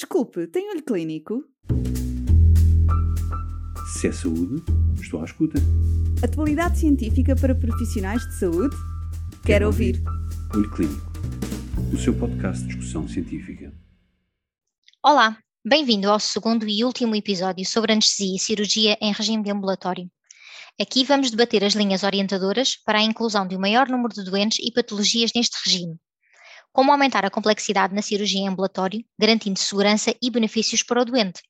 Desculpe, tem olho clínico? Se é saúde, estou à escuta. Atualidade científica para profissionais de saúde? Quero, Quero ouvir. Olho Clínico, o seu podcast de discussão científica. Olá, bem-vindo ao segundo e último episódio sobre anestesia e cirurgia em regime de ambulatório. Aqui vamos debater as linhas orientadoras para a inclusão de um maior número de doentes e patologias neste regime. Como aumentar a complexidade na cirurgia em ambulatório, garantindo segurança e benefícios para o doente.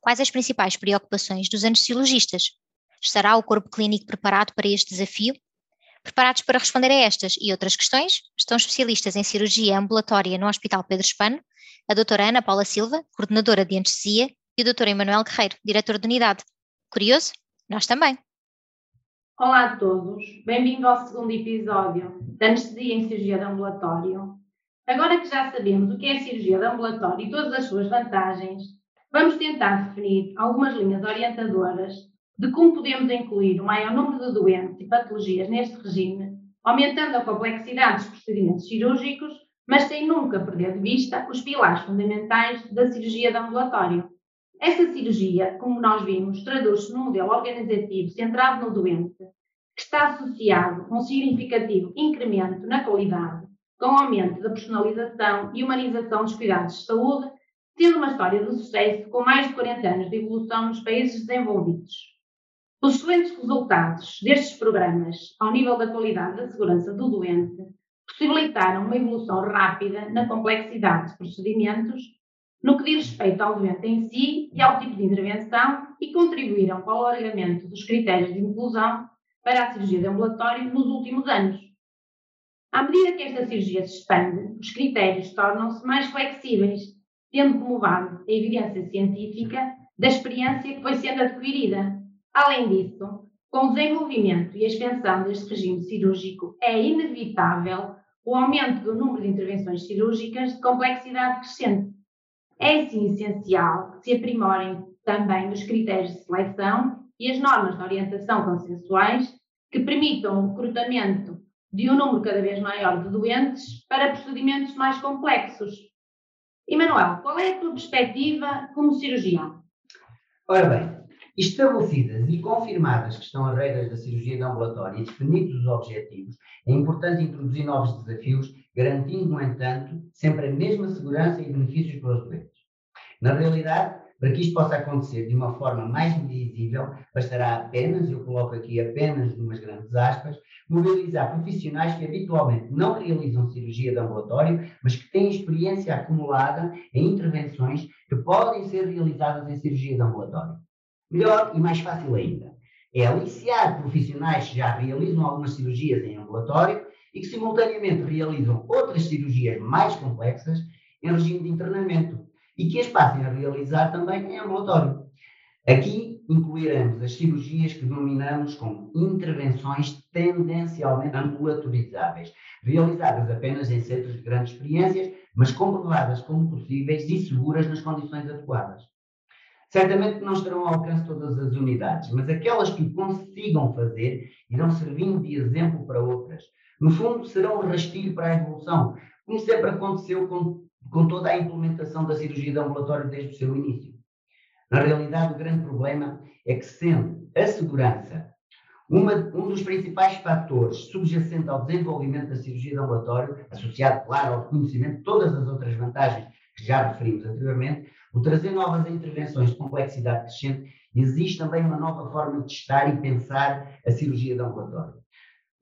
Quais as principais preocupações dos anestesiologistas? Estará o corpo clínico preparado para este desafio? Preparados para responder a estas e outras questões, estão especialistas em cirurgia ambulatória no Hospital Pedro Espano, a doutora Ana Paula Silva, coordenadora de anestesia, e o doutor Emanuel Guerreiro, diretor de unidade. Curioso? Nós também. Olá a todos, bem-vindo ao segundo episódio da anestesia em cirurgia de ambulatório. Agora que já sabemos o que é cirurgia de ambulatório e todas as suas vantagens, vamos tentar definir algumas linhas orientadoras de como podemos incluir o maior número de doentes e patologias neste regime, aumentando a complexidade dos procedimentos cirúrgicos, mas sem nunca perder de vista os pilares fundamentais da cirurgia de ambulatório. Esta cirurgia, como nós vimos, traduz-se num modelo organizativo centrado no doente, que está associado a um significativo incremento na qualidade, com aumento da personalização e humanização dos cuidados de saúde, tendo uma história de sucesso com mais de 40 anos de evolução nos países desenvolvidos. Os excelentes resultados destes programas, ao nível da qualidade da segurança do doente, possibilitaram uma evolução rápida na complexidade de procedimentos, no que diz respeito ao doente em si e ao tipo de intervenção, e contribuíram para o alargamento dos critérios de inclusão para a cirurgia de ambulatório nos últimos anos. À medida que esta cirurgia se expande, os critérios tornam-se mais flexíveis, tendo como base a evidência científica da experiência que foi sendo adquirida. Além disso, com o desenvolvimento e a expansão deste regime cirúrgico, é inevitável o aumento do número de intervenções cirúrgicas de complexidade crescente. É assim essencial que se aprimorem também os critérios de seleção e as normas de orientação consensuais que permitam o recrutamento de um número cada vez maior de doentes para procedimentos mais complexos. Emanuel, qual é a tua perspectiva como cirurgião? Ora bem, estabelecidas e confirmadas que estão as regras da cirurgia de ambulatório e definidos os objetivos, é importante introduzir novos desafios, garantindo, no entanto, sempre a mesma segurança e benefícios para os doentes. Na realidade, para que isto possa acontecer de uma forma mais visível, bastará apenas, eu coloco aqui apenas umas grandes aspas, mobilizar profissionais que habitualmente não realizam cirurgia de ambulatório, mas que têm experiência acumulada em intervenções que podem ser realizadas em cirurgia de ambulatório. Melhor e mais fácil ainda, é aliciar profissionais que já realizam algumas cirurgias em ambulatório e que simultaneamente realizam outras cirurgias mais complexas em regime de internamento e que as passem a realizar também em ambulatório. Aqui incluiremos as cirurgias que denominamos como intervenções tendencialmente ambulatorizáveis, realizadas apenas em centros de grandes experiências, mas comprovadas como possíveis e seguras nas condições adequadas. Certamente não estarão ao alcance todas as unidades, mas aquelas que o consigam fazer irão servindo de exemplo para outras. No fundo, serão um rastilho para a evolução, como sempre aconteceu com, com toda a implementação da cirurgia de ambulatório desde o seu início. Na realidade, o grande problema é que, sendo a segurança uma, um dos principais fatores subjacente ao desenvolvimento da cirurgia de ambulatório, associado, claro, ao reconhecimento de todas as outras vantagens que já referimos anteriormente, o trazer novas intervenções de complexidade crescente, existe também uma nova forma de estar e pensar a cirurgia de ambulatório.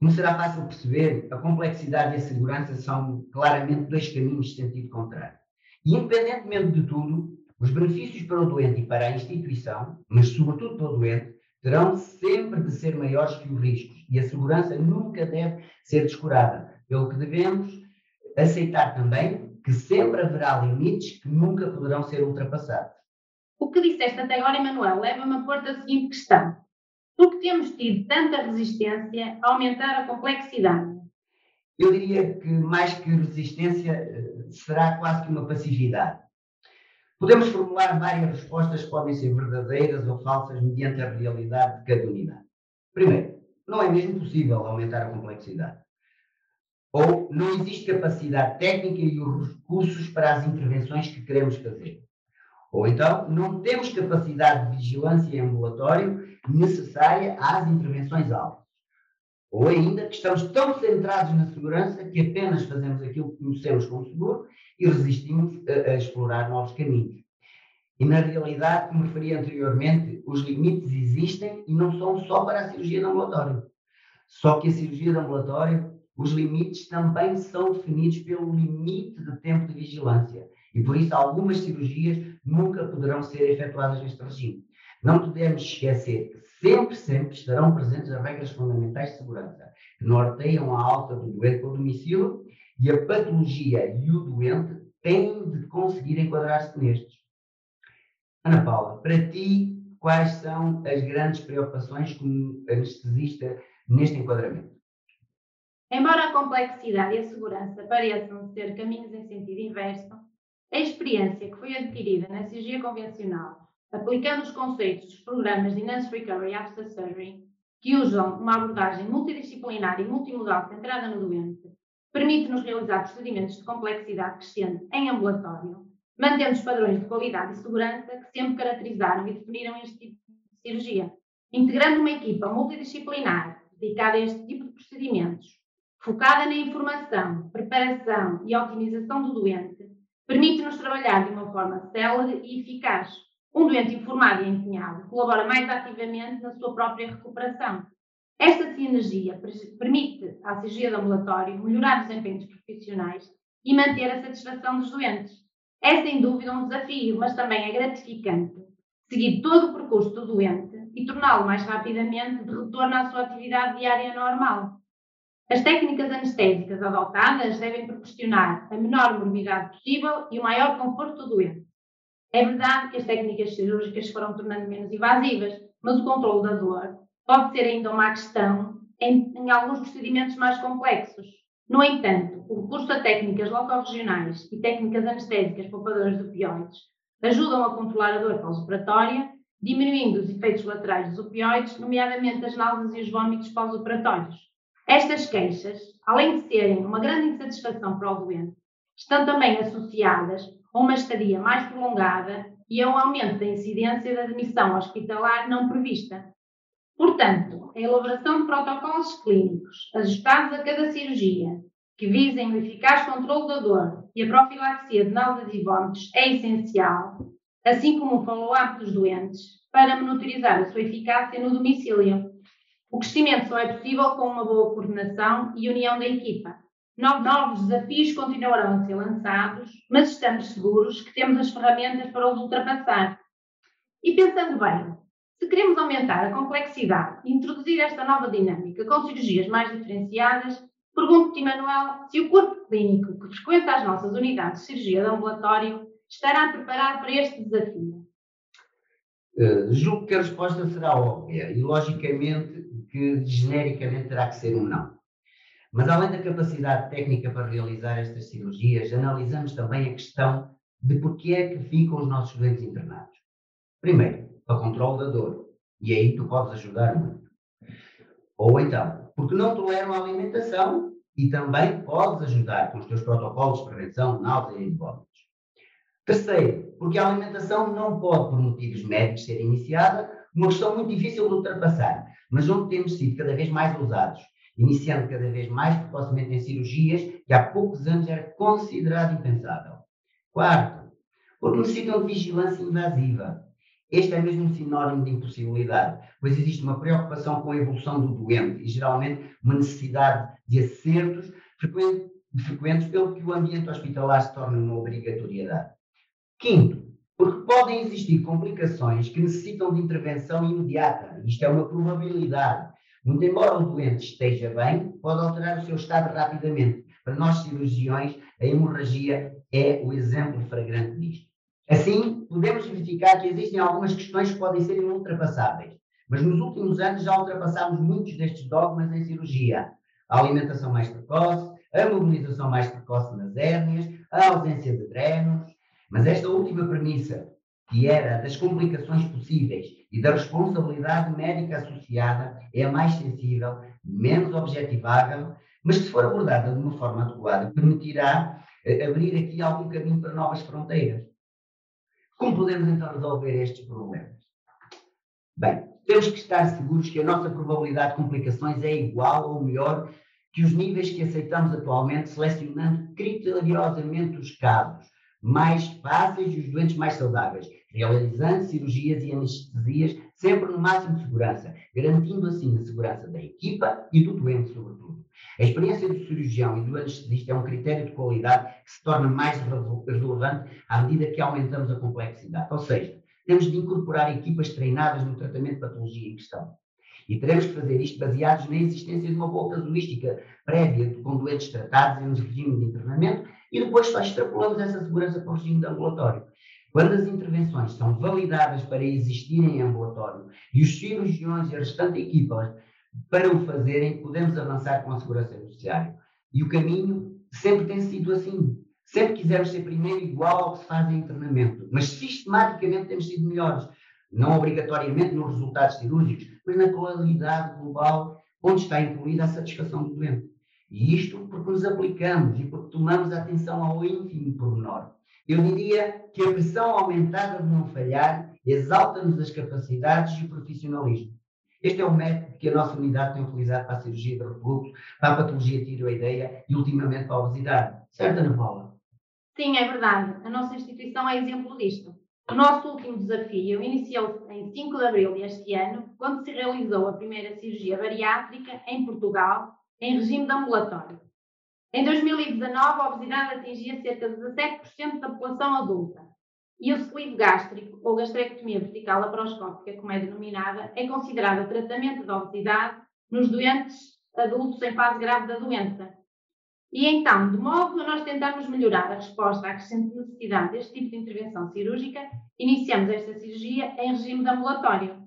Como será fácil perceber, a complexidade e a segurança são claramente dois caminhos de sentido contrário. E, independentemente de tudo, os benefícios para o doente e para a instituição, mas sobretudo para o doente, terão sempre de ser maiores que os riscos e a segurança nunca deve ser descurada, pelo que devemos aceitar também que sempre haverá limites que nunca poderão ser ultrapassados. O que disseste até agora, Emanuel, leva-me a pôr-te a seguinte questão. Por que temos tido tanta resistência a aumentar a complexidade? Eu diria que mais que resistência será quase que uma passividade. Podemos formular várias respostas que podem ser verdadeiras ou falsas mediante a realidade de cada unidade. Primeiro, não é mesmo possível aumentar a complexidade. Ou não existe capacidade técnica e os recursos para as intervenções que queremos fazer. Ou então, não temos capacidade de vigilância em ambulatório necessária às intervenções altas. Ou ainda que estamos tão centrados na segurança que apenas fazemos aquilo que conhecemos como seguro e resistimos a, a explorar novos caminhos. E na realidade, como referi anteriormente, os limites existem e não são só para a cirurgia de ambulatório. Só que a cirurgia de ambulatório, os limites também são definidos pelo limite de tempo de vigilância. E por isso algumas cirurgias nunca poderão ser efetuadas neste regime. Não podemos esquecer que sempre, sempre estarão presentes as regras fundamentais de segurança, que norteiam a alta do doente para o domicílio e a patologia e o doente têm de conseguir enquadrar-se nestes. Ana Paula, para ti, quais são as grandes preocupações como anestesista neste enquadramento? Embora a complexidade e a segurança pareçam ser caminhos em sentido inverso, a experiência que foi adquirida na cirurgia convencional, aplicando os conceitos dos programas de Enhanced Recovery After Surgery, que usam uma abordagem multidisciplinar e multimodal centrada no doente, permite-nos realizar procedimentos de complexidade crescente em ambulatório, mantendo os padrões de qualidade e segurança que sempre caracterizaram e definiram este tipo de cirurgia, integrando uma equipa multidisciplinar dedicada a este tipo de procedimentos, focada na informação, preparação e otimização do doente, permite-nos trabalhar de uma forma célere e eficaz. Um doente informado e empenhado colabora mais ativamente na sua própria recuperação. Esta sinergia permite à cirurgia de ambulatório melhorar o desempenho dos profissionais e manter a satisfação dos doentes. É sem dúvida um desafio, mas também é gratificante seguir todo o percurso do doente e torná-lo mais rapidamente de retorno à sua atividade diária normal. As técnicas anestésicas adotadas devem proporcionar a menor morbidade possível e o maior conforto do doente. É verdade que as técnicas cirúrgicas foram tornando menos invasivas, mas o controle da dor pode ser ainda uma questão em, em alguns procedimentos mais complexos. No entanto, o recurso a técnicas locorregionais e técnicas anestésicas poupadoras de opioides ajudam a controlar a dor pós-operatória, diminuindo os efeitos laterais dos opioides, nomeadamente as náuseas e os vômitos pós-operatórios. Estas queixas, além de serem uma grande insatisfação para o doente, estão também associadas a uma estadia mais prolongada e a um aumento da incidência da admissão hospitalar não prevista. Portanto, a elaboração de protocolos clínicos ajustados a cada cirurgia, que visem o eficaz controle da dor e a profilaxia de náuseas e vômitos é essencial, assim como o follow-up dos doentes, para monitorizar a sua eficácia no domicílio. O crescimento só é possível com uma boa coordenação e união da equipa. Novos desafios continuarão a ser lançados, mas estamos seguros que temos as ferramentas para os ultrapassar. E pensando bem, se queremos aumentar a complexidade e introduzir esta nova dinâmica com cirurgias mais diferenciadas, pergunto-te, Manuel, se o corpo clínico que frequenta as nossas unidades de cirurgia de ambulatório estará preparado para este desafio. Uh, julgo que a resposta será óbvia e, logicamente, que genericamente terá que ser um não. Mas além da capacidade técnica para realizar estas cirurgias, analisamos também a questão de porquê é que ficam os nossos doentes internados. Primeiro, para controle da dor. E aí tu podes ajudar muito. Ou então, porque não toleram a alimentação e também podes ajudar com os teus protocolos de prevenção, náusea e vômitos. Terceiro, porque a alimentação não pode, por motivos médicos, ser iniciada, uma questão muito difícil de ultrapassar mas onde temos sido cada vez mais ousados, iniciando cada vez mais precocemente em cirurgias que há poucos anos era considerado impensável. Quarto, porque necessitam de vigilância invasiva. Este é mesmo um sinónimo de impossibilidade, pois existe uma preocupação com a evolução do doente e, geralmente, uma necessidade de acertos frequentes, pelo que o ambiente hospitalar se torna uma obrigatoriedade. Quinto, porque podem existir complicações que necessitam de intervenção imediata. Isto é uma probabilidade. Muito embora o doente esteja bem, pode alterar o seu estado rapidamente. Para nós cirurgiões, a hemorragia é o exemplo fragrante disto. Assim, podemos verificar que existem algumas questões que podem ser ultrapassáveis, mas nos últimos anos já ultrapassámos muitos destes dogmas em cirurgia. A alimentação mais precoce, a mobilização mais precoce nas hérnias, a ausência de drenos, mas esta última premissa, que era das complicações possíveis e da responsabilidade médica associada, é a mais sensível, menos objetivável, mas se for abordada de uma forma adequada, permitirá eh, abrir aqui algum caminho para novas fronteiras. Como podemos então resolver estes problemas? Bem, temos que estar seguros que a nossa probabilidade de complicações é igual ou melhor que os níveis que aceitamos atualmente, selecionando criteriosamente os casos mais fáceis e os doentes mais saudáveis, realizando cirurgias e anestesias sempre no máximo de segurança, garantindo assim a segurança da equipa e do doente, sobretudo. A experiência do cirurgião e do anestesista é um critério de qualidade que se torna mais relevante à medida que aumentamos a complexidade. Ou seja, temos de incorporar equipas treinadas no tratamento de patologia em questão. E teremos que fazer isto baseados na existência de uma boa casuística prévia com doentes tratados em regime de internamento e depois só extrapolamos essa segurança para o regime de ambulatório. Quando as intervenções são validadas para existirem em ambulatório e os cirurgiões e a restante equipa para o fazerem, podemos avançar com a segurança necessária. E o caminho sempre tem sido assim. Sempre quisemos ser primeiro igual ao que se faz em internamento, mas sistematicamente temos sido melhores. Não obrigatoriamente nos resultados cirúrgicos, mas na qualidade global, onde está incluída a satisfação do doente. E isto porque nos aplicamos e porque tomamos atenção ao ínfimo pormenor. Eu diria que a pressão aumentada de não falhar exalta-nos as capacidades e o profissionalismo. Este é o método que a nossa unidade tem utilizado para a cirurgia de refluxo, para a patologia tiroideia e, ultimamente, para a obesidade. Certo, Ana Paula? Sim, é verdade. A nossa instituição é exemplo disto. O nosso último desafio iniciou-se em 5 de abril deste ano, quando se realizou a primeira cirurgia bariátrica em Portugal, em regime de ambulatório. Em 2019, a obesidade atingia cerca de 17% da população adulta. E o sleeve gástrico, ou gastrectomia vertical laparoscópica, como é denominada, é considerada tratamento de obesidade nos doentes adultos em fase grave da doença. E então, de modo a nós tentarmos melhorar a resposta à crescente necessidade deste tipo de intervenção cirúrgica, iniciamos esta cirurgia em regime de ambulatório.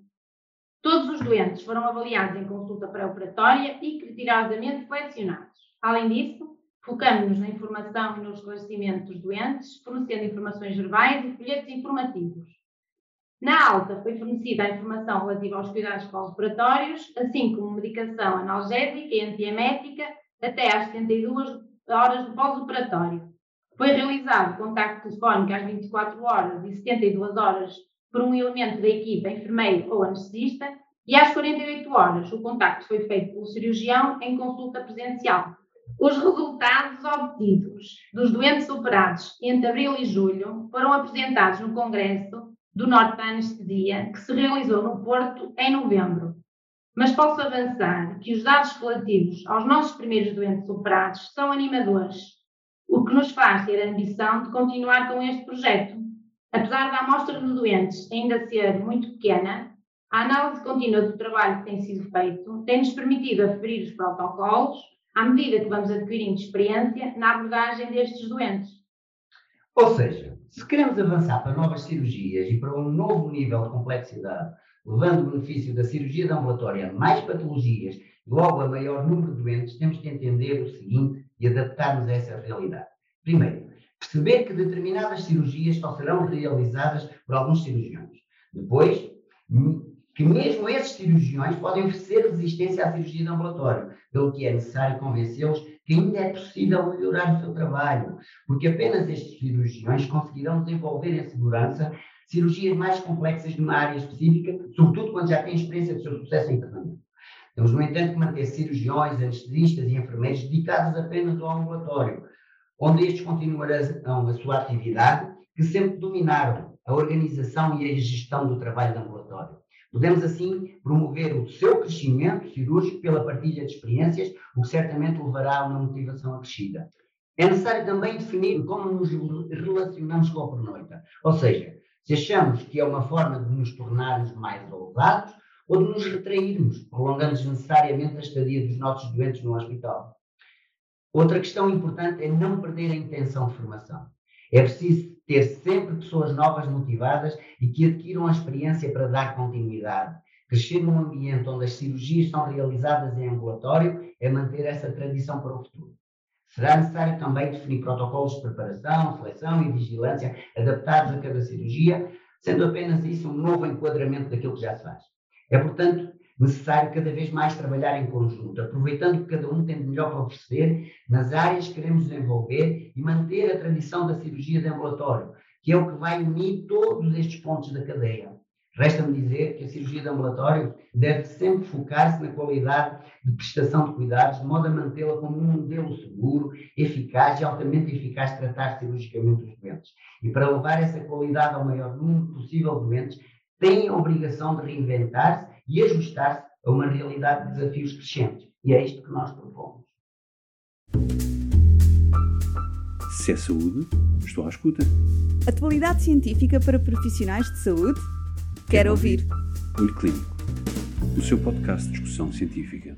Todos os doentes foram avaliados em consulta pré-operatória e criteriosamente selecionados. Além disso, Focamos-nos na informação e no esclarecimento dos doentes, fornecendo informações verbais e folhetos informativos. Na alta foi fornecida a informação relativa aos cuidados pós-operatórios, assim como medicação analgésica e antiemética até às 72 horas do pós-operatório. Foi realizado contacto telefónico às 24 horas e 72 horas por um elemento da equipa, enfermeiro ou anestesista, e às 48 horas o contacto foi feito pelo cirurgião em consulta presencial. Os resultados obtidos dos doentes operados entre abril e julho foram apresentados no Congresso do Norte da Anestesia, que se realizou no Porto em novembro. Mas posso avançar que os dados relativos aos nossos primeiros doentes operados são animadores, o que nos faz ter a ambição de continuar com este projeto. Apesar da amostra de doentes ainda ser muito pequena, a análise contínua do trabalho que tem sido feito tem-nos permitido aferir os protocolos à medida que vamos adquirindo experiência na abordagem destes doentes. Ou seja, se queremos avançar para novas cirurgias e para um novo nível de complexidade, levando o benefício da cirurgia de ambulatória a mais patologias e logo a maior número de doentes, temos que entender o seguinte e adaptar-nos a essa realidade. Primeiro, perceber que determinadas cirurgias só serão realizadas por alguns cirurgiões. Depois, que mesmo esses cirurgiões podem oferecer resistência à cirurgia de ambulatório, pelo que é necessário convencê-los que ainda é possível melhorar o seu trabalho, porque apenas estes cirurgiões conseguirão desenvolver em segurança cirurgias mais complexas numa área específica, sobretudo quando já têm experiência do seu sucesso em tratamento. Temos, no entanto, que manter cirurgiões, anestesistas e enfermeiros dedicados apenas ao ambulatório, onde estes continuarão a sua atividade, que sempre dominaram a organização e a gestão do trabalho de ambulatório. Podemos, assim, promover o seu crescimento cirúrgico pela partilha de experiências, o que certamente levará a uma motivação acrescida. É necessário também definir como nos relacionamos com a pernoita, ou seja, se achamos que é uma forma de nos tornarmos mais ousados ou de nos retrairmos, prolongando necessariamente a estadia dos nossos doentes no hospital. Outra questão importante é não perder a intenção de formação. É preciso ter sempre pessoas novas motivadas e que adquiram a experiência para dar continuidade. Crescer num ambiente onde as cirurgias são realizadas em ambulatório é manter essa tradição para o futuro. Será necessário também definir protocolos de preparação, seleção e vigilância adaptados a cada cirurgia, sendo apenas isso um novo enquadramento daquilo que já se faz. É, portanto, necessário cada vez mais trabalhar em conjunto, aproveitando que cada um tem de melhor para oferecer nas áreas que queremos desenvolver e manter a tradição da cirurgia de ambulatório, que é o que vai unir todos estes pontos da cadeia. Resta-me dizer que a cirurgia de ambulatório deve sempre focar-se na qualidade de prestação de cuidados, de modo a mantê-la como um modelo seguro, eficaz e altamente eficaz de tratar cirurgicamente os doentes. E para levar essa qualidade ao maior número possível de doentes, tem a obrigação de reinventar-se e ajustar-se a uma realidade de desafios crescentes. E é isto que nós propomos. Se é saúde, estou à escuta. Atualidade científica para profissionais de saúde? Quero ouvir. Olho Clínico, o seu podcast de discussão científica.